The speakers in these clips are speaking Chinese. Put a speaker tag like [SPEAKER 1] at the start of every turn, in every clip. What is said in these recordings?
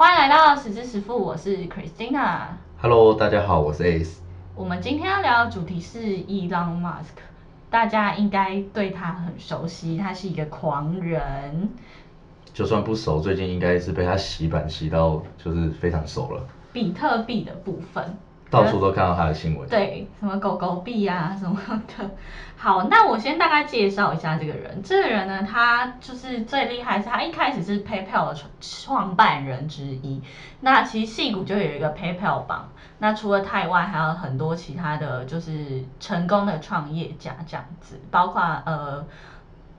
[SPEAKER 1] 欢迎来到十之十富，我是 Christina。
[SPEAKER 2] Hello，大家好，我是 Ace。
[SPEAKER 1] 我们今天要聊的主题是 Elon Musk，大家应该对他很熟悉，他是一个狂人。
[SPEAKER 2] 就算不熟，最近应该是被他洗版洗到就是非常熟了，
[SPEAKER 1] 比特币的部分，
[SPEAKER 2] 到处都看到他的新闻。
[SPEAKER 1] 对，什么狗狗币啊什么的。好，那我先大概介绍一下这个人。这个人呢，他就是最厉害，是他一开始是 PayPal 的创创办人之一。那其实戏骨就有一个 PayPal 榜。那除了他以外，还有很多其他的就是成功的创业家这样子，包括呃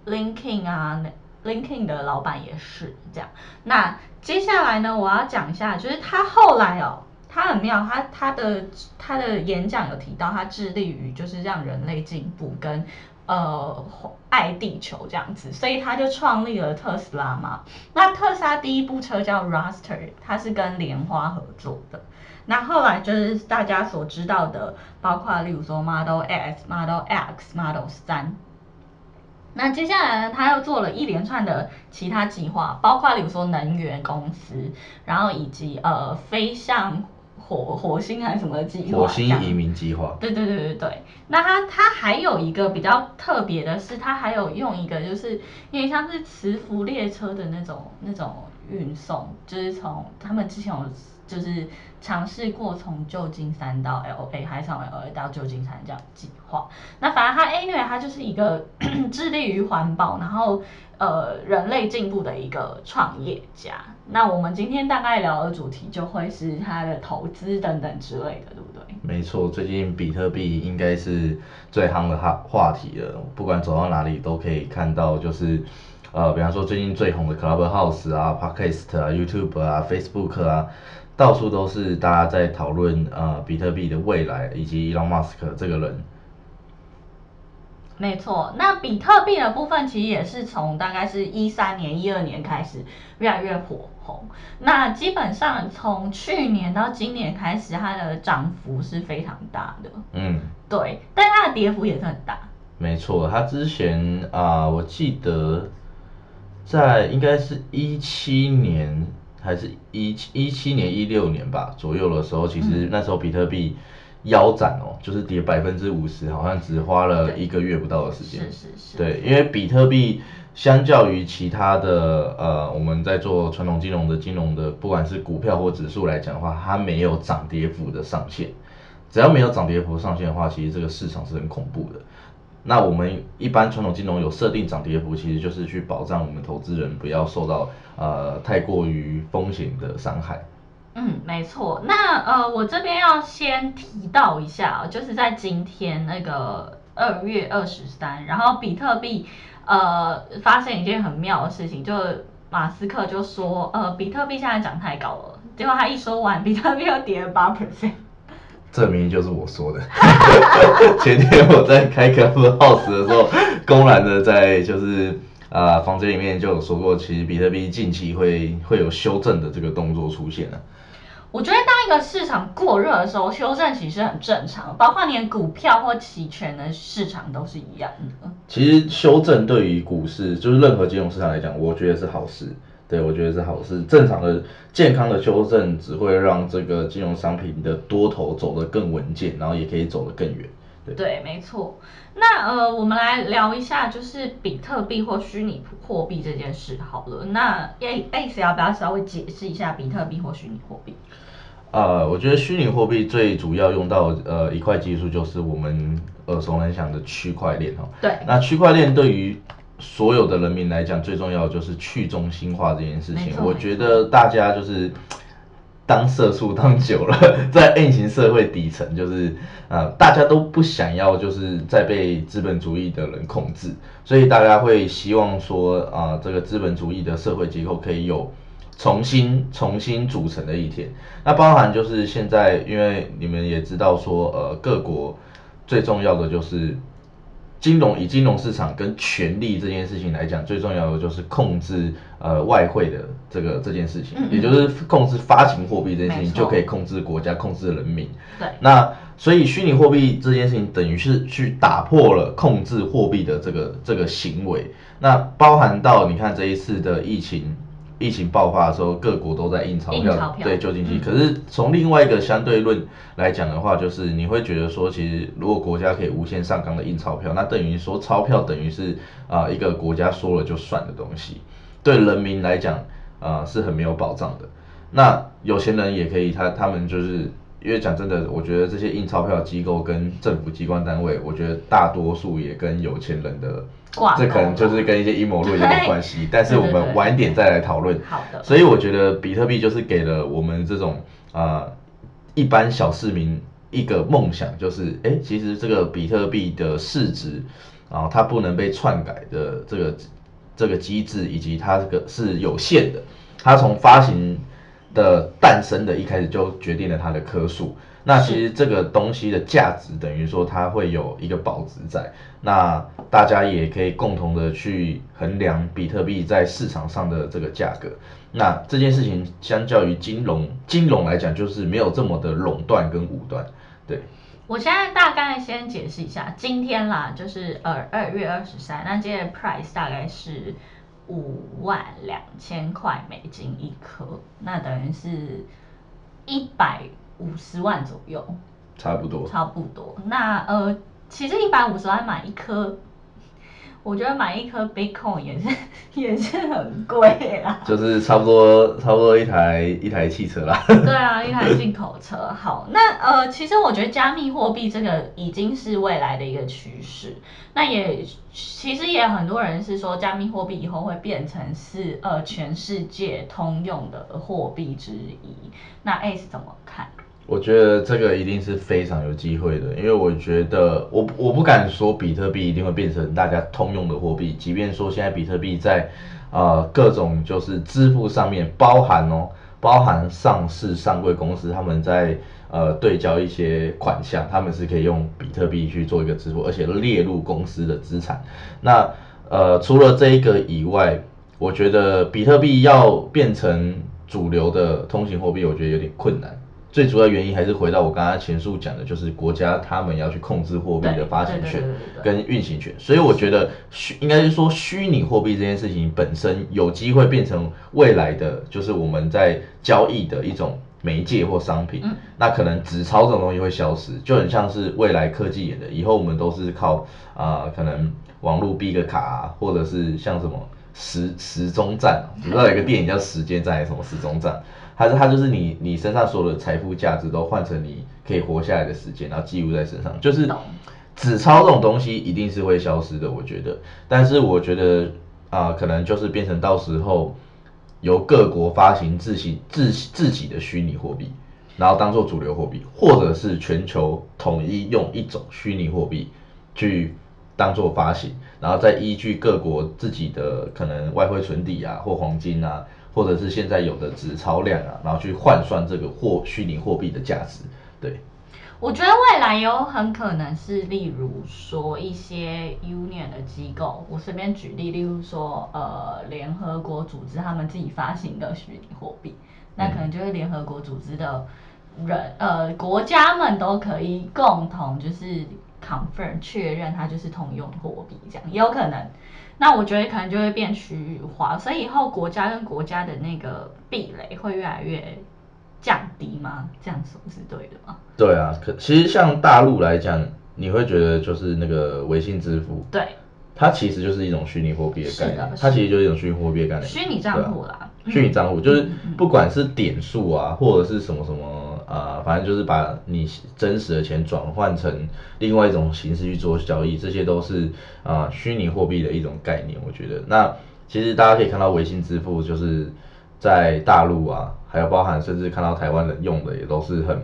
[SPEAKER 1] LinkedIn 啊，LinkedIn 的老板也是这样。那接下来呢，我要讲一下，就是他后来哦。他很妙，他他的他的演讲有提到，他致力于就是让人类进步跟呃爱地球这样子，所以他就创立了特斯拉嘛。那特斯拉第一部车叫 Roster，它是跟莲花合作的。那后来就是大家所知道的，包括例如说 Model S、Model X、Model 三。那接下来呢，他又做了一连串的其他计划，包括例如说能源公司，然后以及呃飞向。火火星还是什么计划？
[SPEAKER 2] 火星移民计划。
[SPEAKER 1] 对对对对对。那它它还有一个比较特别的是，它还有用一个就是有点像是磁浮列车的那种那种运送，就是从他们之前有就是尝试过从旧金山到 L A，还是从 L A 到旧金山这样计划。那反正它 anyway 它就是一个 致力于环保，然后呃人类进步的一个创业家。那我们今天大概聊的主题就会是他的投资等等之类的，对不对？
[SPEAKER 2] 没错，最近比特币应该是最夯的话话题了，不管走到哪里都可以看到，就是呃，比方说最近最红的 Clubhouse 啊、Podcast 啊、YouTube 啊、Facebook 啊，到处都是大家在讨论呃比特币的未来以及 Elon Musk 这个人。
[SPEAKER 1] 没错，那比特币的部分其实也是从大概是一三年、一二年开始越来越火红。那基本上从去年到今年开始，它的涨幅是非常大的。
[SPEAKER 2] 嗯，
[SPEAKER 1] 对，但它的跌幅也是很大。
[SPEAKER 2] 没错，它之前啊、我记得在应该是一七年还是一一七年、一六年吧左右的时候，其实那时候比特币腰斩哦，就是跌百分之五十，好像只花了一个月不到的时间。
[SPEAKER 1] 是是是。
[SPEAKER 2] 对，因为比特币相较于其他的呃，我们在做传统金融的金融的，不管是股票或指数来讲的话，它没有涨跌幅的上限。只要没有涨跌幅上限的话，其实这个市场是很恐怖的。那我们一般传统金融有设定涨跌幅，其实就是去保障我们投资人不要受到呃太过于风险的伤害。
[SPEAKER 1] 嗯，没错。那呃，我这边要先提到一下，就是在今天那个二月二十三，然后比特币呃发生一件很妙的事情，就马斯克就说呃比特币现在涨太高了，结果他一说完，比特币又跌了八 percent。
[SPEAKER 2] 这明明就是我说的。前天我在开 Clubhouse 的时候，公然的在就是啊、房间里面就有说过，其实比特币近期会会有修正的这个动作出现了。
[SPEAKER 1] 我觉得当一个市场过热的时候，修正其实很正常，包括连股票或期权的市场都是一样的。
[SPEAKER 2] 其实修正对于股市，就是任何金融市场来讲，我觉得是好事。对，我觉得是好事。正常的、健康的修正只会让这个金融商品的多头走得更稳健，然后也可以走得更远。对，
[SPEAKER 1] 对，没错。那呃，我们来聊一下，就是比特币或虚拟货币这件事好了。那 A A 谁要不要稍微解释一下比特币或虚拟货币？
[SPEAKER 2] 呃，我觉得虚拟货币最主要用到呃一块技术就是我们耳熟能详的区块链哈。
[SPEAKER 1] 对，
[SPEAKER 2] 那区块链对于所有的人民来讲，最重要的就是去中心化这件事情。我觉得大家就是当社畜当久了，在 N 型社会底层，就是呃大家都不想要就是再被资本主义的人控制，所以大家会希望说啊、这个资本主义的社会结构可以有。重新重新组成的一天，那包含就是现在，因为你们也知道说，呃，各国最重要的就是金融，以金融市场跟权力这件事情来讲，最重要的就是控制呃外汇的这个这件事情，
[SPEAKER 1] 嗯嗯
[SPEAKER 2] 也就是控制发行货币这件事情，就可以控制国家、控制人民。
[SPEAKER 1] 对，
[SPEAKER 2] 那所以虚拟货币这件事情等于是去打破了控制货币的这个这个行为，那包含到你看这一次的疫情疫情爆发的时候，各国都在印钞票，对救经济。
[SPEAKER 1] 嗯
[SPEAKER 2] 可是从另外一个相对论来讲的话，就是你会觉得说，其实如果国家可以无限上纲的印钞票，那等于说钞票等于是啊、一个国家说了就算的东西，对人民来讲啊、是很没有保障的。那有钱人也可以，他他们就是因为讲真的，我觉得这些印钞票的机构跟政府机关单位，我觉得大多数也跟有钱人的这可能就是跟一些阴谋论有点关系，但是我们晚一点再来讨论。
[SPEAKER 1] 好的，
[SPEAKER 2] 所以我觉得比特币就是给了我们这种啊、呃一般小市民一个梦想，就是哎，诶其实这个比特币的市值啊、它不能被篡改的这个这个机制，以及它这个是有限的，它从发行的诞生的一开始就决定了它的颗数。那其实这个东西的价值等于说它会有一个保值在，那大家也可以共同的去衡量比特币在市场上的这个价格。那这件事情相较于金融金融来讲，就是没有这么的垄断跟武断，对。
[SPEAKER 1] 我现在大概先解释一下，今天啦，就是呃二月二十三，那今天的 price 大概是五万两千块美金一颗，那等于是一百五十万左右，
[SPEAKER 2] 差不多。
[SPEAKER 1] 差不多。那呃，其实一百五十万买一颗，我觉得买一颗 Bitcoin 也是 也是很贵啦。
[SPEAKER 2] 就是差不多差不多一台一台汽车啦。
[SPEAKER 1] 对啊，一台进口车。好，那呃，其实我觉得加密货币这个已经是未来的一个趋势。那也其实也很多人是说，加密货币以后会变成是呃全世界通用的货币之一。那 Ace 怎么看？
[SPEAKER 2] 我觉得这个一定是非常有机会的，因为我觉得我我不敢说比特币一定会变成大家通用的货币，即便说现在比特币在呃各种就是支付上面包含哦，包含上市上柜公司他们在呃对交一些款项，他们是可以用比特币去做一个支付，而且列入公司的资产。那呃除了这一个以外，我觉得比特币要变成主流的通行货币，我觉得有点困难。最主要原因还是回到我刚刚前述讲的，就是国家他们要去控制货币的发行权跟运行权，所以我觉得虚应该是说虚拟货币这件事情本身有机会变成未来的，就是我们在交易的一种媒介或商品。
[SPEAKER 1] 嗯
[SPEAKER 2] 那可能纸钞这种东西会消失，就很像是未来科技演的，以后我们都是靠啊、可能网络逼个卡、啊，或者是像什么时时钟站、啊，你知道有一个电影叫《时间站》还是什么时钟站？它是它就是你你身上所有的财富价值都换成你可以活下来的时间，然后记录在身上，就是
[SPEAKER 1] 懂
[SPEAKER 2] 纸钞这种东西一定是会消失的，我觉得。但是我觉得啊、可能就是变成到时候由各国发行自行自自己的虚拟货币，然后当做主流货币，或者是全球统一用一种虚拟货币去当做发行，然后再依据各国自己的可能外汇存底啊或黄金啊，或者是现在有的纸钞量啊，然后去换算这个货虚拟货币的价值。对，
[SPEAKER 1] 我觉得未来有很可能是，例如说一些 union 的机构，我随便举例，例如说呃联合国组织他们自己发行的虚拟货币，那可能就是联合国组织的人呃国家们都可以共同就是 confirm 确认它就是通用货币，这样也有可能。那我觉得可能就会变区域化，所以以后国家跟国家的那个壁垒会越来越降低吗？这样说是对的吗？
[SPEAKER 2] 对啊，可其实像大陆来讲，你会觉得就是那个微信支付，
[SPEAKER 1] 对，
[SPEAKER 2] 它其实就是一种虚拟货币的概念，它其实就是一种虚拟货币的概念。
[SPEAKER 1] 虚拟账户啦。嗯
[SPEAKER 2] 虚拟账户就是不管是点数啊，或者是什么什么啊、反正就是把你真实的钱转换成另外一种形式去做交易，这些都是啊、虚拟货币的一种概念。我觉得，那其实大家可以看到微信支付就是在大陆啊，还有包含甚至看到台湾人用的也都是很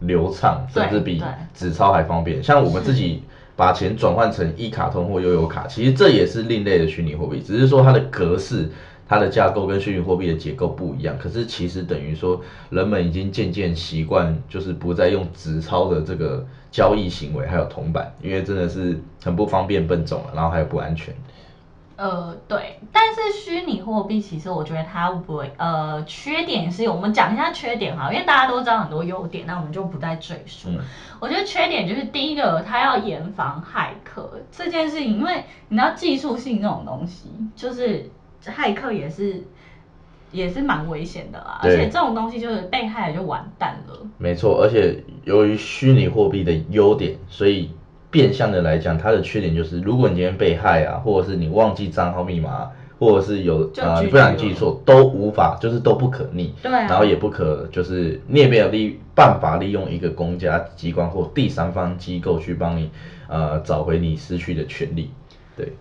[SPEAKER 2] 流畅，甚至比纸钞还方便。像我们自己把钱转换成一卡通或悠游卡，其实这也是另类的虚拟货币，只是说它的格式。它的架构跟虚拟货币的结构不一样，可是其实等于说，人们已经渐渐习惯，就是不再用纸钞的这个交易行为，还有铜板，因为真的是很不方便、笨重了，然后还有不安全。
[SPEAKER 1] 呃，对，但是虚拟货币其实我觉得它不会，呃，缺点是有，我们讲一下缺点哈，因为大家都知道很多优点，那我们就不再赘述。
[SPEAKER 2] 嗯
[SPEAKER 1] 我觉得缺点就是第一个，它要严防骇客这件事情，因为你知道技术性这种东西，就是骇客也是也是蛮危险的啦。而
[SPEAKER 2] 对
[SPEAKER 1] 且这种东西就是被害了就完蛋了。
[SPEAKER 2] 没错，而且由于虚拟货币的优点，所以变相的来讲，它的缺点就是，如果你今天被害啊，或者是你忘记账号密码，或者是有
[SPEAKER 1] 就
[SPEAKER 2] 呃
[SPEAKER 1] GG
[SPEAKER 2] 你不小心记错，都无法，就是都不可逆。
[SPEAKER 1] 对啊
[SPEAKER 2] 然后也不可，就是你也没有利办法利用一个公家机关或第三方机构去帮你呃找回你失去的权利。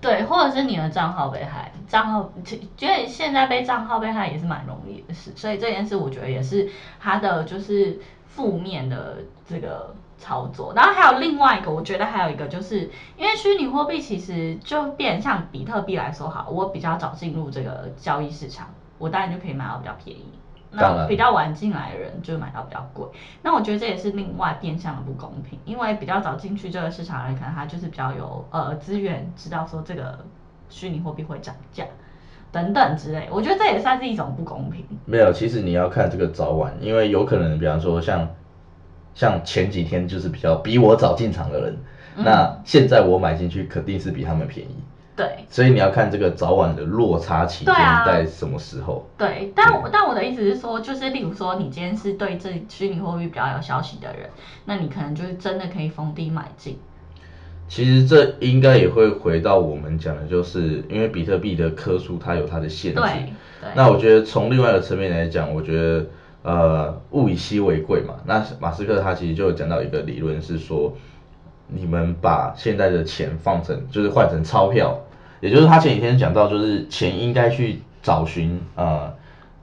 [SPEAKER 2] 对，
[SPEAKER 1] 或者是你的账号被害，账号其觉得现在被账号被害也是蛮容易的事，所以这件事我觉得也是它的就是负面的这个操作。然后还有另外一个，我觉得还有一个就是因为虚拟货币其实就变像比特币来说好，我比较早进入这个交易市场，我当然就可以买到比较便宜。那比较晚进来的人就买到比较贵，那我觉得这也是另外变相的不公平，因为比较早进去这个市场的人，可能他就是比较有呃资源，知道说这个虚拟货币会涨价等等之类，我觉得这也算是一种不公平。
[SPEAKER 2] 没有，其实你要看这个早晚，因为有可能，比方说像像前几天就是比较比我早进场的人，
[SPEAKER 1] 嗯。
[SPEAKER 2] 那现在我买进去肯定是比他们便宜，
[SPEAKER 1] 对
[SPEAKER 2] 所以你要看这个早晚的落差期间在什么时候。
[SPEAKER 1] 对，但我但我的意思是说，就是例如说你今天是对这虚拟货币比较有消息的人，那你可能就是真的可以逢低买进。
[SPEAKER 2] 其实这应该也会回到我们讲的，就是因为比特币的颗数它有它的限制。
[SPEAKER 1] 对对，
[SPEAKER 2] 那我觉得从另外一个层面来讲，我觉得呃物以稀为贵嘛。那马斯克他其实就有讲到一个理论是说，你们把现在的钱放成就是换成钞票，也就是他前几天讲到，就是钱应该去找寻呃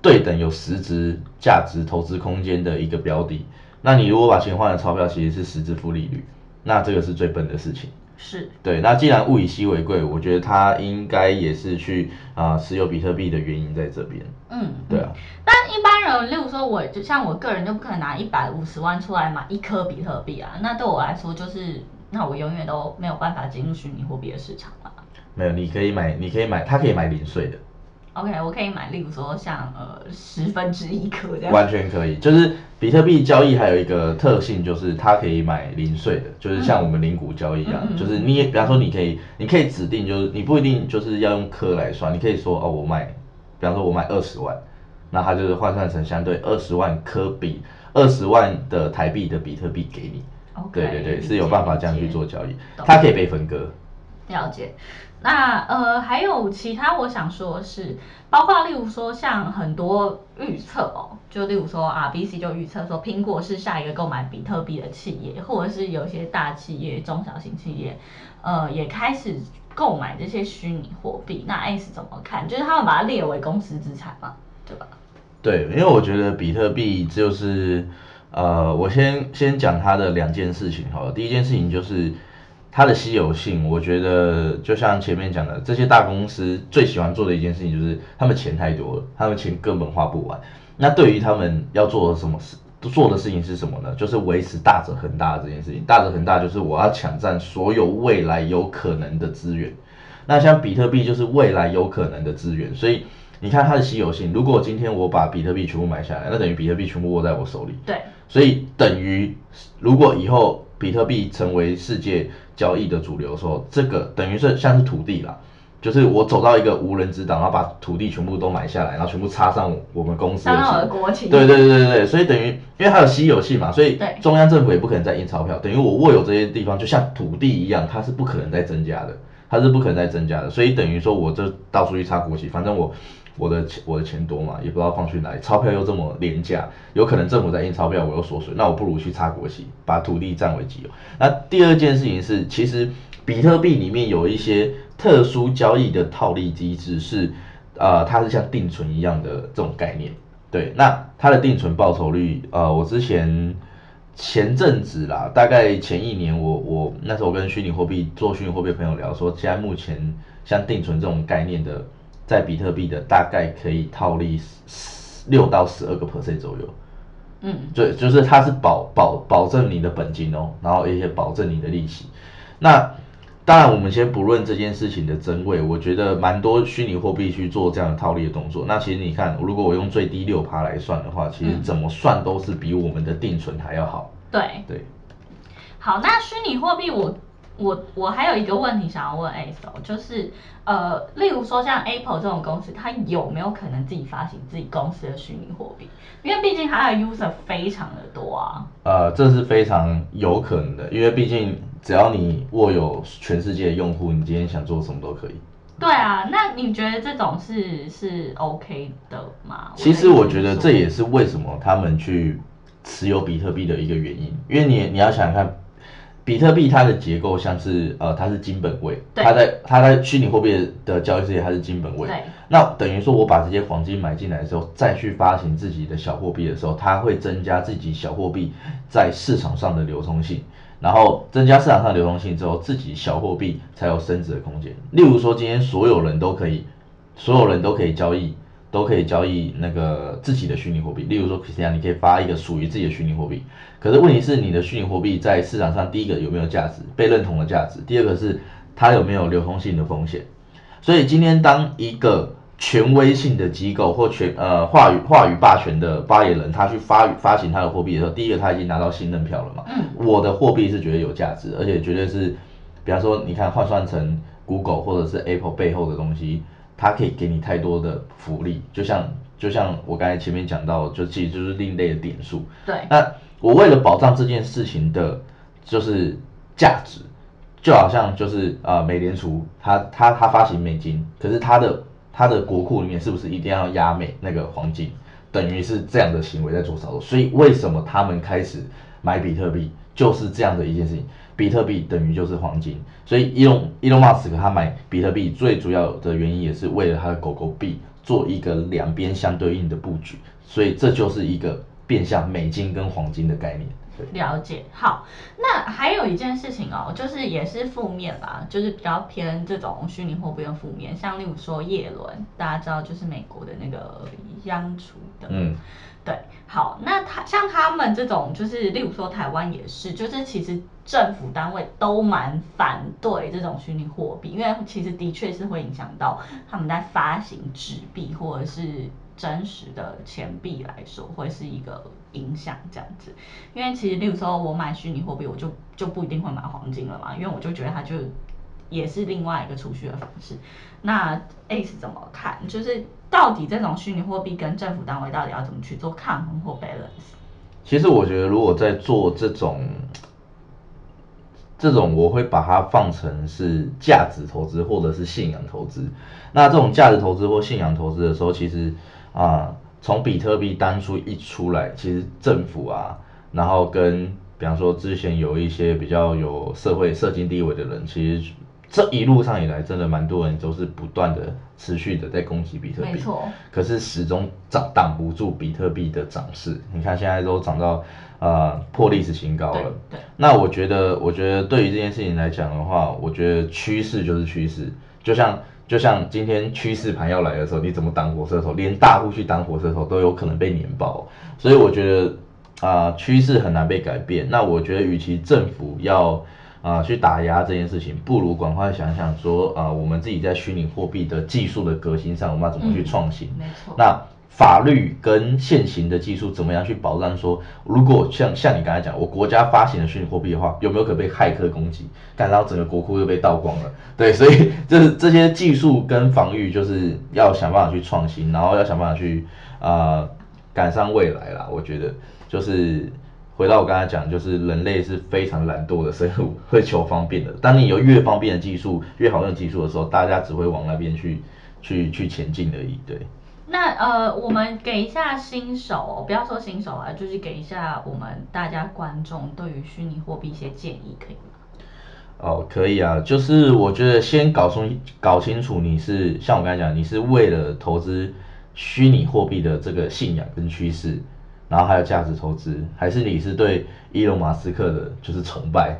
[SPEAKER 2] 对等有实质价值投资空间的一个标的。那你如果把钱换成钞票，其实是实质负利率，那这个是最笨的事情。
[SPEAKER 1] 是
[SPEAKER 2] 对，那既然物以稀为贵，我觉得他应该也是去啊、持有比特币的原因在这边。
[SPEAKER 1] 嗯，
[SPEAKER 2] 对啊，
[SPEAKER 1] 但一般人，例如说我，就像我个人就不可能拿一百五十万出来买一颗比特币啊，那对我来说就是，那我永远都没有办法进入虚拟货币的市场了。
[SPEAKER 2] 没有，你可以买，你可以买，他可以买零碎的
[SPEAKER 1] ，OK，我可以买，例如说像呃十分之一颗这样。
[SPEAKER 2] 完全可以。就是比特币交易还有一个特性，就是它可以买零碎的，就是像我们零股交易一样，就是你也，比方说你可以，你可以指定，就是你不一定就是要用颗来算，你可以说哦，我买，比方说我买二十万，那它就是换算成相对二十万颗比二十万的台币的比特币给你。
[SPEAKER 1] OK，
[SPEAKER 2] 对对对，是有
[SPEAKER 1] 解
[SPEAKER 2] 办法这样去做交易，
[SPEAKER 1] 懂
[SPEAKER 2] 它可以被分割。
[SPEAKER 1] 了解。那呃，还有其他我想说的是，包括例如说像很多预测哦，就例如说啊，B C 就预测说苹果是下一个购买比特币的企业，或者是有些大企业、中小型企业，呃，也开始购买这些虚拟货币。那 S 怎么看？就是他们把它列为公司资产嘛，对吧？
[SPEAKER 2] 对，因为我觉得比特币就是，呃，我先先讲它的两件事情好了。第一件事情就是它的稀有性，我觉得就像前面讲的，这些大公司最喜欢做的一件事情就是他们钱太多了，他们钱根本花不完。那对于他们要做的什么事？做的事情是什么呢？就是维持大者恒大的这件事情。大者恒大就是我要抢占所有未来有可能的资源。那像比特币就是未来有可能的资源，所以你看它的稀有性。如果今天我把比特币全部买下来，那等于比特币全部握在我手里。
[SPEAKER 1] 对，
[SPEAKER 2] 所以等于如果以后比特币成为世界交易的主流的时候，这个等于是像是土地啦，就是我走到一个无人之岛，然后把土地全部都买下来，然后全部插上我们公司的对对对对，所以等于因为它有稀有性嘛，所以中央政府也不可能再印钞票，等于我握有这些地方就像土地一样，它是不可能再增加的，它是不可能再增加的，所以等于说我这到处去插国旗，反正我我的钱我的钱多嘛，也不知道放去哪里，钞票又这么廉价，有可能政府在印钞票我又缩水，那我不如去插国旗，把土地占为己有。那第二件事情是，其实比特币里面有一些特殊交易的套利机制是，呃，它是像定存一样的这种概念。对，那它的定存报酬率，呃，我之前前阵子啦，大概前一年我，我那时候跟虚拟货币做虚拟货币朋友聊说，现在目前像定存这种概念的，在比特币的大概可以套利六到十二个 percent 左右。
[SPEAKER 1] 嗯，
[SPEAKER 2] 对，就是它是保保保证你的本金哦，然后也且保证你的利息。那当然，我们先不论这件事情的真伪，我觉得蛮多虚拟货币去做这样的套利的动作。那其实你看，如果我用最低六趴来算的话，其实怎么算都是比我们的定存还要好。
[SPEAKER 1] 对。
[SPEAKER 2] 对，
[SPEAKER 1] 好，那虚拟货币我我我还有一个问题想要问 A 手，就是呃，例如说像 Apple 这种公司，它有没有可能自己发行自己公司的虚拟货币？因为毕竟它的 user 非常的多啊。
[SPEAKER 2] 呃，这是非常有可能的，因为毕竟只要你握有全世界的用户，你今天想做什么都可以。
[SPEAKER 1] 对啊，那你觉得这种是是 OK 的吗？
[SPEAKER 2] 其实我觉得这也是为什么他们去持有比特币的一个原因，因为你你要想想看。比特币它的结构像是呃，它是金本位，它在它在虚拟货币的交易世界它是金本位，那等于说我把这些黄金买进来的时候，再去发行自己的小货币的时候，它会增加自己小货币在市场上的流通性，然后增加市场上流通性之后，自己小货币才有升值的空间。例如说今天所有人都可以，所有人都可以交易。都可以交易那个自己的虚拟货币，例如说 Christian，你可以发一个属于自己的虚拟货币。可是问题是，你的虚拟货币在市场上，第一个有没有价值，被认同的价值；第二个是它有没有流通性的风险。所以今天当一个权威性的机构或权呃话语话语霸权的发言人，他去发发行他的货币的时候，第一个他已经拿到信任票了嘛？嗯。我的货币是绝对有价值，而且绝对是，比方说你看换算成 Google 或者是 Apple 背后的东西。它可以给你太多的福利，就像就像我刚才前面讲到，就其实就是另类的点数。
[SPEAKER 1] 对。
[SPEAKER 2] 那我为了保障这件事情的，就是价值，就好像就是呃美联储它它它发行美金，可是它的它的国库里面是不是一定要压美那个黄金？等于是这样的行为在做操作。所以为什么他们开始买比特币，就是这样的一件事情。比特币等于就是黄金，所以伊隆伊隆马斯克他买比特币最主要的原因也是为了他的狗狗币做一个两边相对应的布局，所以这就是一个变相美金跟黄金的概念。
[SPEAKER 1] 了解，好，那还有一件事情哦，就是也是负面吧，就是比较偏这种虚拟货币的负面，像例如说叶伦，大家知道就是美国的那个央储的，嗯。对，好，那他像他们这种，就是例如说台湾也是，就是其实政府单位都蛮反对这种虚拟货币，因为其实的确是会影响到他们在发行纸币或者是真实的钱币来说，会是一个影响这样子。因为其实例如说我买虚拟货币，我就就不一定会买黄金了嘛，因为我就觉得它就。也是另外一个储蓄的方式。那 A 是怎么看？就是到底这种虚拟货币跟政府单位到底要怎么去做抗衡或 balance？
[SPEAKER 2] 其实我觉得，如果在做这种 这种，我会把它放成是价值投资或者是信仰投资。那这种价值投资或信仰投资的时候，其实啊，从比特币当初一出来，其实政府啊，然后跟比方说之前有一些比较有社会社经地位的人，其实。这一路上以来，真的蛮多人都是不断的、持续的在攻击比特币，没
[SPEAKER 1] 错。
[SPEAKER 2] 可是始终挡挡不住比特币的涨势。你看现在都涨到呃破历史新高了。
[SPEAKER 1] 对。
[SPEAKER 2] 那我觉得，我觉得对于这件事情来讲的话，我觉得趋势就是趋势。就像就像今天趋势盘要来的时候，你怎么挡火车头？连大户去挡火车头都有可能被碾爆。所以我觉得啊，趋势很难被改变。那我觉得，与其政府要。啊，去打压这件事情，不如赶快想想说，啊，我们自己在虚拟货币的技术的革新上，我们要怎么去创新？
[SPEAKER 1] 没错。
[SPEAKER 2] 那法律跟现行的技术怎么样去保障？说，如果像像你刚才讲，我国家发行的虚拟货币的话，有没有可被骇客攻击？干到整个国库又被盗光了？对，所以这这些技术跟防御，就是要想办法去创新，然后要想办法去啊赶上未来啦。我觉得就是。回到我刚才讲，就是人类是非常懒惰的生物，会求方便的。当你有越方便的技术、越好用的技术的时候，大家只会往那边去、去、去前进而已。对。
[SPEAKER 1] 那呃，我们给一下新手，不要说新手啊，就是给一下我们大家观众对于虚拟货币一些建议，可以吗？
[SPEAKER 2] 哦，可以啊。就是我觉得先搞清搞清楚，你是像我刚才讲，你是为了投资虚拟货币的这个信仰跟趋势。然后还有价值投资，还是你是对伊隆马斯克的，就是崇拜，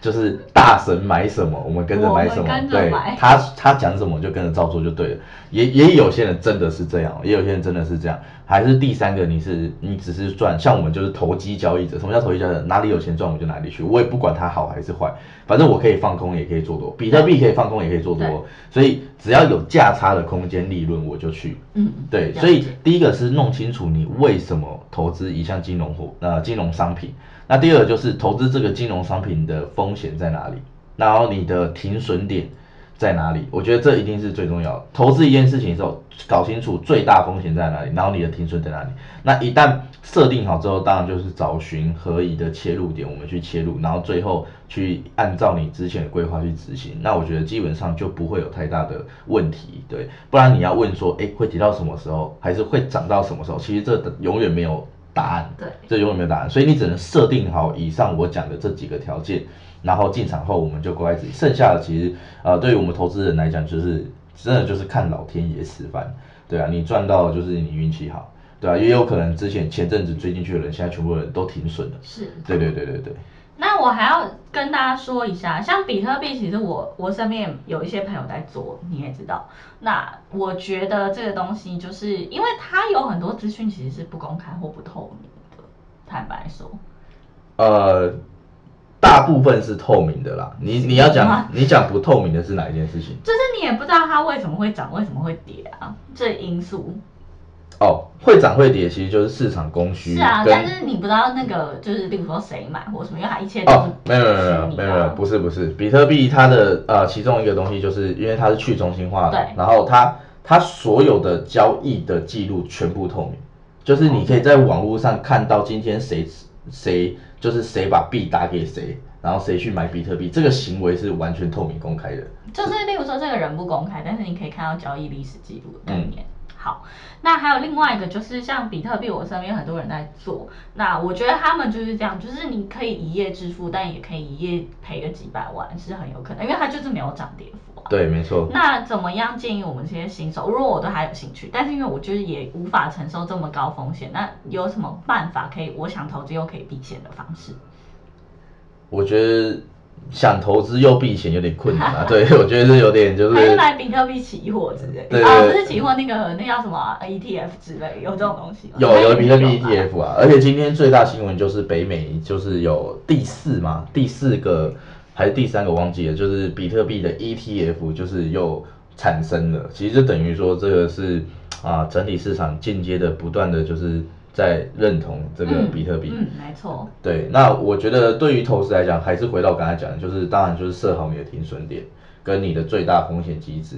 [SPEAKER 2] 就是大神买什么，我们跟着买什么，对，他他讲什么就跟着照做就对了。也也有些人真的是这样，也有些人真的是这样。还是第三个，你是你只是赚，像我们就是投机交易者。什么叫投机交易者？哪里有钱赚我就哪里去，我也不管它好还是坏，反正我可以放空也可以做多，比特币可以放空也可以做多，所以只要有价差的空间利润我就去。嗯，对，所以第一个是弄清楚你为什么投资一项金融货呃金融商品，那第二个就是投资这个金融商品的风险在哪里。然后你的停损点在哪里？我觉得这一定是最重要的。投资一件事情的时候，搞清楚最大风险在哪里，然后你的停损在哪里。那一旦设定好之后，当然就是找寻合宜的切入点，我们去切入，然后最后去按照你之前的规划去执行。那我觉得基本上就不会有太大的问题，对。不然你要问说，哎，会跌到什么时候，还是会涨到什么时候？其实这永远没有答案，
[SPEAKER 1] 对，
[SPEAKER 2] 这永远没有答案。所以你只能设定好以上我讲的这几个条件。然后进场后我们就乖乖自己，剩下的其实呃对于我们投资人来讲，就是真的就是看老天爷吃饭，对啊，你赚到就是你运气好，对啊，也有可能之前前阵子追进去的人，现在全部人都停损了，
[SPEAKER 1] 是，
[SPEAKER 2] 对对对对对。
[SPEAKER 1] 那我还要跟大家说一下，像比特币，其实我我身边有一些朋友在做，你也知道。那我觉得这个东西，就是因为它有很多资讯其实是不公开或不透明的，坦白说。
[SPEAKER 2] 呃。大部分是透明的啦，你你要讲你讲不透明的是哪一件事情？
[SPEAKER 1] 就是你也不知道它为什么会涨，为什么会跌啊？这因素。
[SPEAKER 2] 哦，会涨会跌，其实就是市场供需。
[SPEAKER 1] 是啊，但是你不知道那个就是，比如说谁买或什么，因为它一切都是。哦，
[SPEAKER 2] 没有没有没有没有没有，不是不是，比特币它的呃其中一个东西就是因为它是去中心化的，然后它它所有的交易的记录全部透明，就是你可以在网络上看到今天谁谁。就是谁把币打给谁，然后谁去买比特币，这个行为是完全透明公开的。
[SPEAKER 1] 就是例如说这个人不公开，但是你可以看到交易历史记录的概念。好，那还有另外一个就是像比特币，我身边很多人在做，那我觉得他们就是这样，就是你可以一夜致富，但也可以一夜赔个几百万，是很有可能，因为它就是没有涨跌幅。
[SPEAKER 2] 啊对，没错。
[SPEAKER 1] 那怎么样建议我们这些新手？如果我都还有兴趣，但是因为我就是也无法承受这么高风险，那有什么办法可以？我想投资又可以避险的方式？
[SPEAKER 2] 我觉得想投资又避险有点困难啊。对，我觉得是有点就是。
[SPEAKER 1] 还是买比特币期货之类。对啊，不是期货那个那叫什么 ETF 之类，有这种东西吗？
[SPEAKER 2] 有有比特币 ETF 啊，而且今天最大新闻就是北美就是有第四嘛，第四个。还是第三个忘记了，就是比特币的 ETF 就是又产生了，其实就等于说这个是啊整体市场间接的不断的就是在认同这个比特币。
[SPEAKER 1] 嗯，没错。
[SPEAKER 2] 对，那我觉得对于投资来讲，还是回到刚才讲的，就是当然就是设好你的停损点跟你的最大风险机制。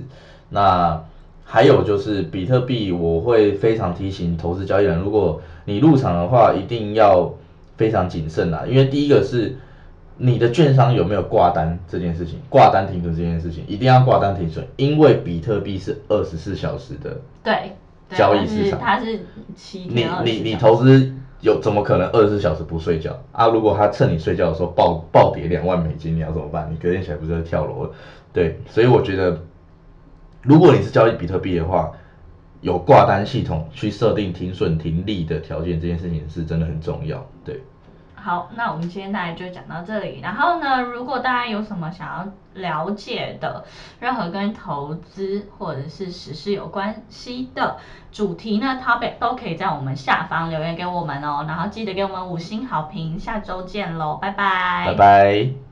[SPEAKER 2] 那还有就是比特币，我会非常提醒投资交易人，如果你入场的话，一定要非常谨慎啦，因为第一个是。你的券商有没有挂单这件事情？挂单停损这件事情一定要挂单停损，因为比特币是二十四小时的
[SPEAKER 1] 对
[SPEAKER 2] 交易市场，
[SPEAKER 1] 它是七天
[SPEAKER 2] 你你你投资有怎么可能二十四小时不睡觉啊？如果他趁你睡觉的时候暴暴跌两万美金，你要怎么办？你隔天起来不是跳楼了？对，所以我觉得，如果你是交易比特币的话，有挂单系统去设定停损停利的条件，这件事情是真的很重要。对。
[SPEAKER 1] 好，那我们今天大概就讲到这里。然后呢，如果大家有什么想要了解的，任何跟投资或者是时事有关系的主题呢，topic 都可以在我们下方留言给我们哦。然后记得给我们五星好评，下周见喽，拜拜。
[SPEAKER 2] 拜拜。